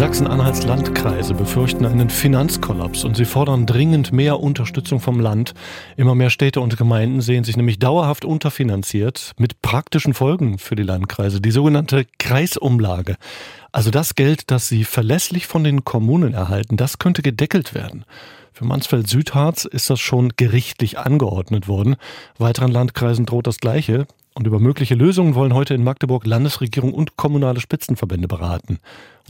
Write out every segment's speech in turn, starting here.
Sachsen-Anhalts Landkreise befürchten einen Finanzkollaps und sie fordern dringend mehr Unterstützung vom Land. Immer mehr Städte und Gemeinden sehen sich nämlich dauerhaft unterfinanziert mit praktischen Folgen für die Landkreise, die sogenannte Kreisumlage. Also das Geld, das sie verlässlich von den Kommunen erhalten, das könnte gedeckelt werden. Für Mansfeld-Südharz ist das schon gerichtlich angeordnet worden. Weiteren Landkreisen droht das Gleiche. Und über mögliche Lösungen wollen heute in Magdeburg Landesregierung und kommunale Spitzenverbände beraten.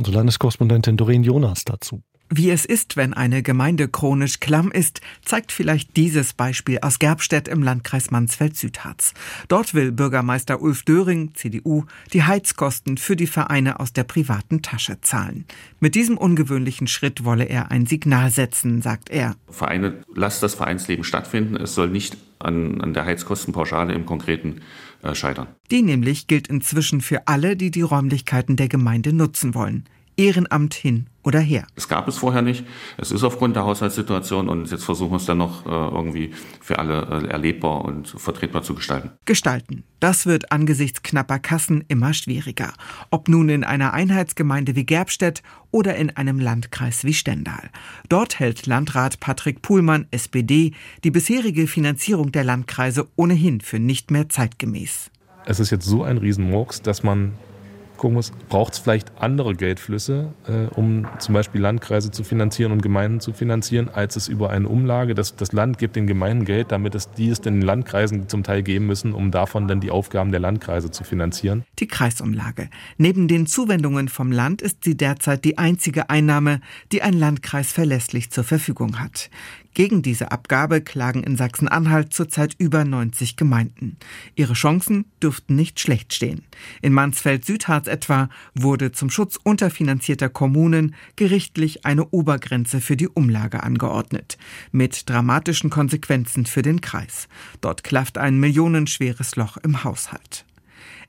Unsere Landeskorrespondentin Doreen Jonas dazu. Wie es ist, wenn eine Gemeinde chronisch klamm ist, zeigt vielleicht dieses Beispiel aus Gerbstedt im Landkreis Mansfeld-Südharz. Dort will Bürgermeister Ulf Döring, CDU, die Heizkosten für die Vereine aus der privaten Tasche zahlen. Mit diesem ungewöhnlichen Schritt wolle er ein Signal setzen, sagt er. Vereine, lasst das Vereinsleben stattfinden. Es soll nicht an, an der Heizkostenpauschale im Konkreten äh, scheitern. Die nämlich gilt inzwischen für alle, die die Räumlichkeiten der Gemeinde nutzen wollen. Ehrenamt hin oder her. Es gab es vorher nicht. Es ist aufgrund der Haushaltssituation und jetzt versuchen wir es dann noch äh, irgendwie für alle äh, erlebbar und vertretbar zu gestalten. Gestalten. Das wird angesichts knapper Kassen immer schwieriger. Ob nun in einer Einheitsgemeinde wie Gerbstedt oder in einem Landkreis wie Stendal. Dort hält Landrat Patrick Puhlmann, SPD, die bisherige Finanzierung der Landkreise ohnehin für nicht mehr zeitgemäß. Es ist jetzt so ein Riesenmurks, dass man gucken muss, braucht es vielleicht andere Geldflüsse, äh, um zum Beispiel Landkreise zu finanzieren und Gemeinden zu finanzieren, als es über eine Umlage. Das, das Land gibt den Gemeinden Geld, damit es die es den Landkreisen zum Teil geben müssen, um davon dann die Aufgaben der Landkreise zu finanzieren. Die Kreisumlage. Neben den Zuwendungen vom Land ist sie derzeit die einzige Einnahme, die ein Landkreis verlässlich zur Verfügung hat. Gegen diese Abgabe klagen in Sachsen-Anhalt zurzeit über 90 Gemeinden. Ihre Chancen dürften nicht schlecht stehen. In Mansfeld-Südharz etwa wurde zum Schutz unterfinanzierter Kommunen gerichtlich eine Obergrenze für die Umlage angeordnet. Mit dramatischen Konsequenzen für den Kreis. Dort klafft ein millionenschweres Loch im Haushalt.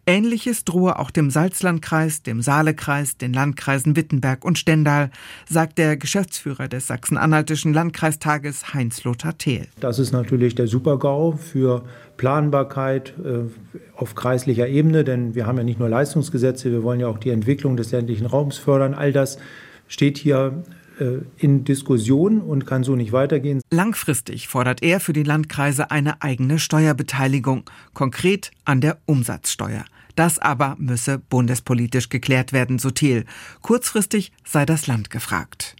Ähnliches drohe auch dem Salzlandkreis, dem Saalekreis, den Landkreisen Wittenberg und Stendal, sagt der Geschäftsführer des Sachsen-Anhaltischen Landkreistages Heinz-Lothar Thiel. Das ist natürlich der Supergau für Planbarkeit äh, auf kreislicher Ebene, denn wir haben ja nicht nur Leistungsgesetze, wir wollen ja auch die Entwicklung des ländlichen Raums fördern. All das steht hier in Diskussion und kann so nicht weitergehen. Langfristig fordert er für die Landkreise eine eigene Steuerbeteiligung, konkret an der Umsatzsteuer. Das aber müsse bundespolitisch geklärt werden, so Thiel. Kurzfristig sei das Land gefragt.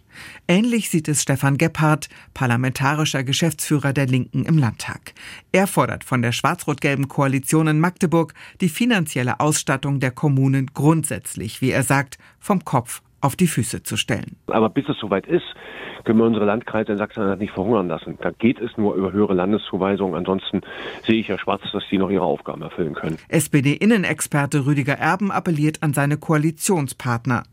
Ähnlich sieht es Stefan Gebhardt, parlamentarischer Geschäftsführer der Linken im Landtag. Er fordert von der schwarz-rot-gelben Koalition in Magdeburg die finanzielle Ausstattung der Kommunen grundsätzlich, wie er sagt, vom Kopf auf die Füße zu stellen. Aber bis es soweit ist, können wir unsere Landkreise in Sachsen nicht verhungern lassen. Da geht es nur über höhere Landeszuweisungen. Ansonsten sehe ich ja schwarz, dass die noch ihre Aufgaben erfüllen können. SPD-Innenexperte Rüdiger Erben appelliert an seine Koalitionspartner,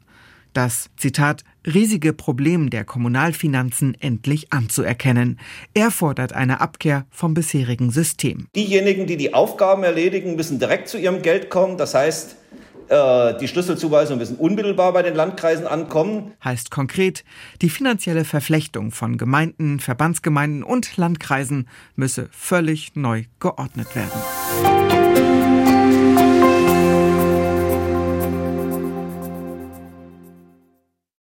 das, Zitat, riesige Problem der Kommunalfinanzen endlich anzuerkennen. Er fordert eine Abkehr vom bisherigen System. Diejenigen, die die Aufgaben erledigen, müssen direkt zu ihrem Geld kommen. Das heißt, äh, die Schlüsselzuweisungen müssen unmittelbar bei den Landkreisen ankommen. Heißt konkret, die finanzielle Verflechtung von Gemeinden, Verbandsgemeinden und Landkreisen müsse völlig neu geordnet werden.